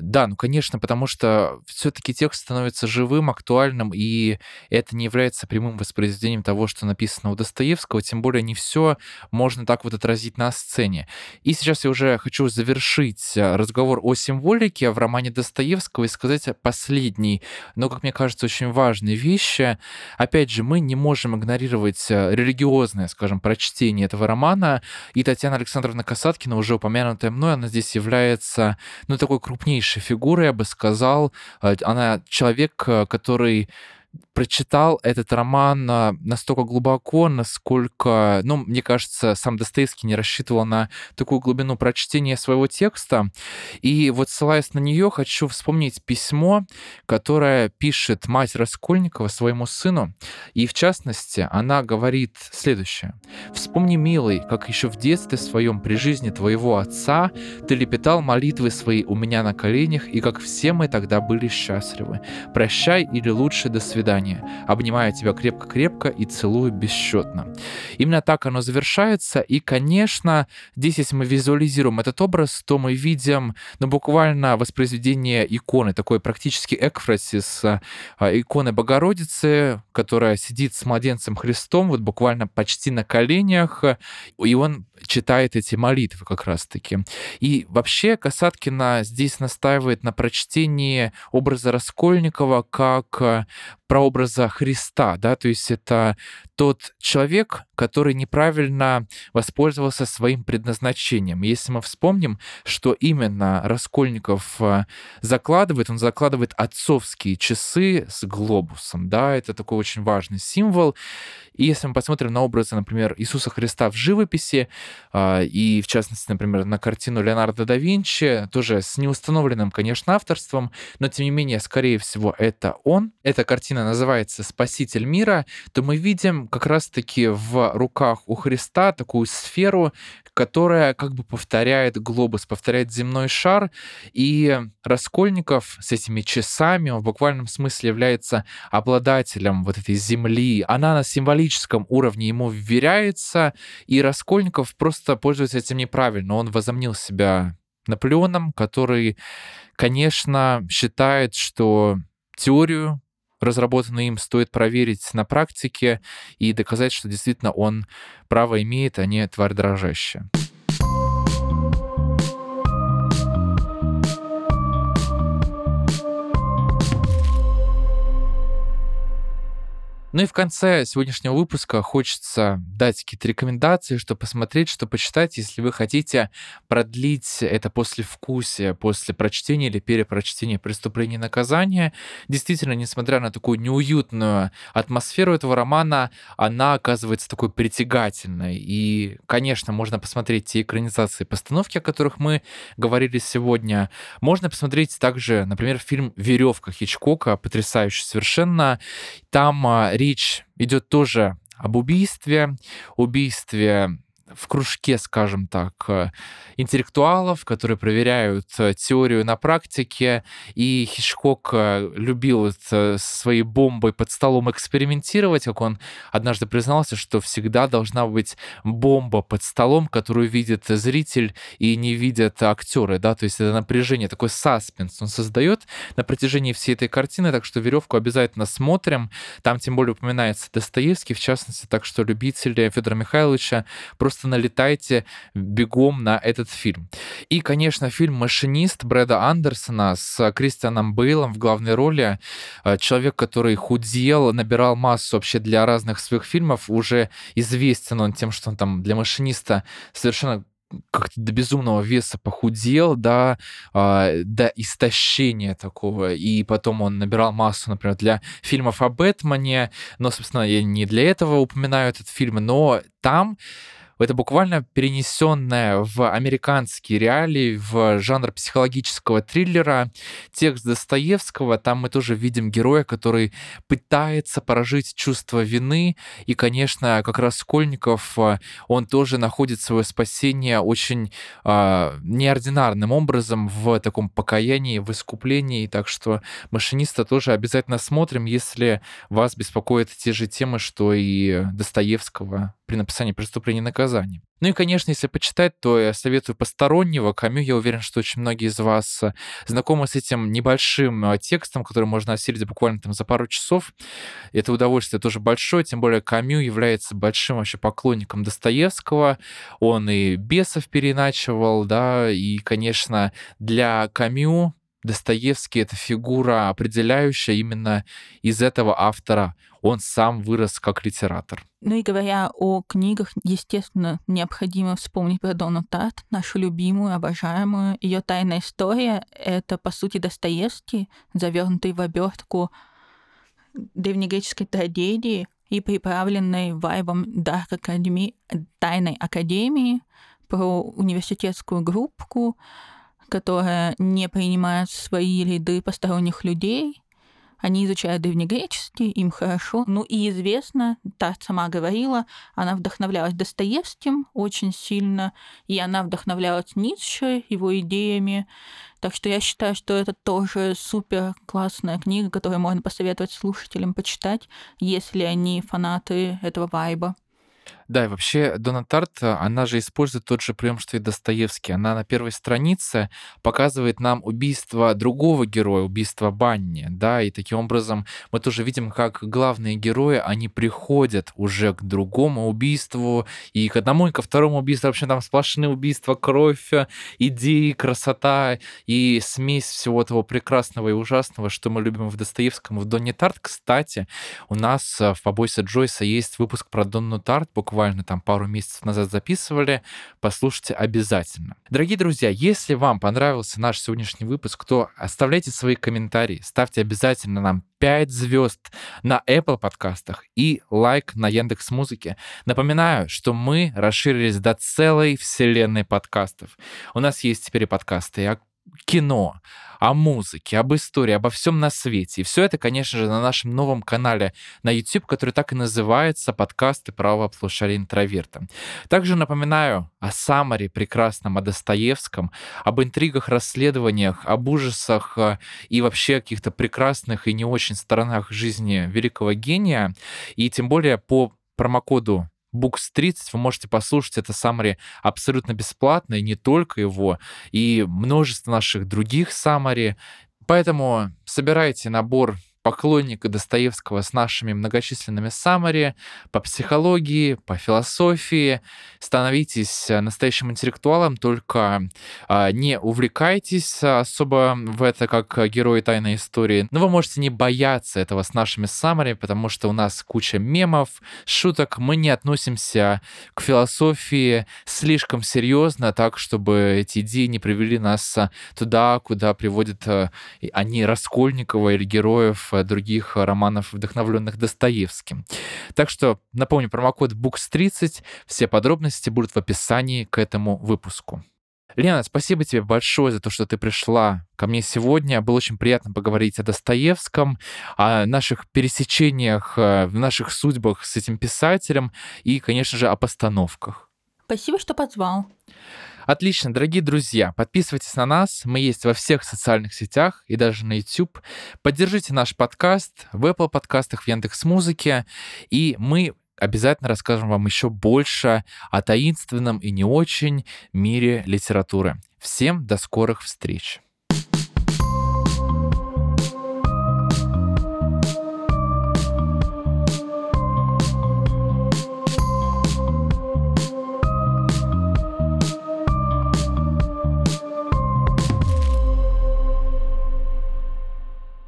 Да, ну, конечно, потому что все-таки текст становится живым, актуальным, и это не является прямым воспроизведением того, что написано у Достоевского, тем более не все можно так вот отразить на сцене. И сейчас я уже хочу завершить э, разговор о символике в романе Достоевского и сказать последней, но, как мне кажется, очень важной вещи. Опять же, мы не можем игнорировать э, религиозное, скажем, прочтение этого романа, и Татьяна Александровна Касаткина, уже упомянутая мной, она здесь является, ну, такой крупнейшей важнейшей фигурой, я бы сказал. Э, она человек, э, который прочитал этот роман а, настолько глубоко, насколько, ну, мне кажется, сам Достоевский не рассчитывал на такую глубину прочтения своего текста. И вот ссылаясь на нее, хочу вспомнить письмо, которое пишет мать Раскольникова своему сыну. И в частности, она говорит следующее. «Вспомни, милый, как еще в детстве своем при жизни твоего отца ты лепетал молитвы свои у меня на коленях, и как все мы тогда были счастливы. Прощай или лучше до свидания свидания, обнимаю тебя крепко-крепко и целую бесчетно. Именно так оно завершается, и, конечно, здесь, если мы визуализируем этот образ, то мы видим, ну, буквально воспроизведение иконы, такой практически экфрасис а, иконы Богородицы, которая сидит с младенцем Христом, вот буквально почти на коленях, и он читает эти молитвы как раз-таки. И вообще Касаткина здесь настаивает на прочтении образа Раскольникова как прообраза Христа, да, то есть это тот человек, который неправильно воспользовался своим предназначением. Если мы вспомним, что именно Раскольников э, закладывает, он закладывает отцовские часы с глобусом, да, это такой очень важный символ. И если мы посмотрим на образы, например, Иисуса Христа в живописи, э, и в частности, например, на картину Леонардо да Винчи, тоже с неустановленным, конечно, авторством, но тем не менее, скорее всего, это он. Эта картина называется «Спаситель мира», то мы видим как раз-таки в руках у Христа такую сферу, которая как бы повторяет глобус, повторяет земной шар, и Раскольников с этими часами, он в буквальном смысле является обладателем вот этой земли. Она на символическом уровне ему вверяется, и Раскольников просто пользуется этим неправильно. Он возомнил себя Наполеоном, который, конечно, считает, что теорию разработанный им, стоит проверить на практике и доказать, что действительно он право имеет, а не тварь дрожащая. Ну и в конце сегодняшнего выпуска хочется дать какие-то рекомендации, что посмотреть, что почитать, если вы хотите продлить это послевкусие после прочтения или перепрочтения «Преступления и наказания». Действительно, несмотря на такую неуютную атмосферу этого романа, она оказывается такой притягательной. И, конечно, можно посмотреть те экранизации постановки, о которых мы говорили сегодня. Можно посмотреть также, например, фильм «Веревка» Хичкока, потрясающий совершенно. Там а, речь идет тоже об убийстве, убийстве в кружке, скажем так, э, интеллектуалов, которые проверяют э, теорию на практике. И Хичкок э, любил своей бомбой под столом экспериментировать, как он однажды признался, что всегда должна быть бомба под столом, которую видит зритель и не видят актеры, да, то есть это напряжение, такой саспенс он создает на протяжении всей этой картины, так что веревку обязательно смотрим. Там тем более упоминается Достоевский, в частности, так что любители Федора Михайловича просто просто налетайте бегом на этот фильм. И, конечно, фильм «Машинист» Брэда Андерсона с Кристианом Бейлом в главной роли. Э, человек, который худел, набирал массу вообще для разных своих фильмов, уже известен он тем, что он там для «Машиниста» совершенно как-то до безумного веса похудел, да, э, до истощения такого, и потом он набирал массу, например, для фильмов о Бэтмене, но, собственно, я не для этого упоминаю этот фильм, но там это буквально перенесенное в американские реалии, в жанр психологического триллера. Текст Достоевского, там мы тоже видим героя, который пытается прожить чувство вины, и, конечно, как раз Скольников, э, он тоже находит свое спасение очень э, неординарным образом в таком покаянии, в искуплении, так что «Машиниста» тоже обязательно смотрим, если вас беспокоят те же темы, что и Достоевского при написании преступления и наказания. Ну и, конечно, если почитать, то я советую постороннего. Камю, я уверен, что очень многие из вас э, знакомы с этим небольшим э, текстом, который можно осилить буквально там за пару часов. Это удовольствие тоже большое, тем более Камю является большим вообще поклонником Достоевского. Он и бесов переначивал, да, и, конечно, для Камю Достоевский — это фигура определяющая именно из этого автора. Он сам вырос как литератор. Ну и говоря о книгах, естественно, необходимо вспомнить про Дону Тарт, нашу любимую, обожаемую. Ее тайная история — это, по сути, Достоевский, завернутый в обертку древнегреческой трагедии и приправленный вайбом Дарк Академии, тайной академии, про университетскую группку, которая не принимает в свои ряды посторонних людей. Они изучают древнегреческий, им хорошо. Ну и известно, та сама говорила, она вдохновлялась Достоевским очень сильно, и она вдохновлялась Ницше, его идеями. Так что я считаю, что это тоже супер классная книга, которую можно посоветовать слушателям почитать, если они фанаты этого вайба. Да, и вообще Дона Тарт, она же использует тот же прием, что и Достоевский. Она на первой странице показывает нам убийство другого героя, убийство Банни, да, и таким образом мы тоже видим, как главные герои, они приходят уже к другому убийству, и к одному, и ко второму убийству, вообще там сплошные убийства, кровь, идеи, красота и смесь всего того прекрасного и ужасного, что мы любим в Достоевском, в Доне Тарт. Кстати, у нас в «Побойся Джойса» есть выпуск про Донну Тарт, буквально там пару месяцев назад записывали, послушайте обязательно. Дорогие друзья, если вам понравился наш сегодняшний выпуск, то оставляйте свои комментарии, ставьте обязательно нам 5 звезд на Apple подкастах и лайк на Яндекс Музыке. Напоминаю, что мы расширились до целой вселенной подкастов. У нас есть теперь и подкасты о кино, о музыке, об истории, обо всем на свете. И все это, конечно же, на нашем новом канале на YouTube, который так и называется «Подкасты правого полушария интроверта». Также напоминаю о Самаре прекрасном, о Достоевском, об интригах, расследованиях, об ужасах э, и вообще каких-то прекрасных и не очень сторонах жизни великого гения. И тем более по промокоду Books 30 вы можете послушать это Summary абсолютно бесплатно, и не только его, и множество наших других Summary. Поэтому собирайте набор поклонника Достоевского с нашими многочисленными саммари по психологии, по философии. Становитесь э, настоящим интеллектуалом, только а, не увлекайтесь особо в это как герои тайной истории. Но вы можете не бояться этого с нашими саммари, потому что у нас куча мемов, шуток. Мы не относимся к философии слишком серьезно, так, чтобы эти идеи не привели нас туда, куда приводят э, они Раскольникова или героев других романов, вдохновленных Достоевским. Так что напомню, промокод BOOKS30, все подробности будут в описании к этому выпуску. Лена, спасибо тебе большое за то, что ты пришла ко мне сегодня. Было очень приятно поговорить о Достоевском, о наших пересечениях, э, в наших судьбах с этим писателем и, конечно же, о постановках. Спасибо, что позвал. Отлично, дорогие друзья, подписывайтесь на нас. Мы есть во всех социальных сетях и даже на YouTube. Поддержите наш подкаст в Apple подкастах, в Яндекс Музыке. И мы обязательно расскажем вам еще больше о таинственном и не очень мире литературы. Всем до скорых встреч!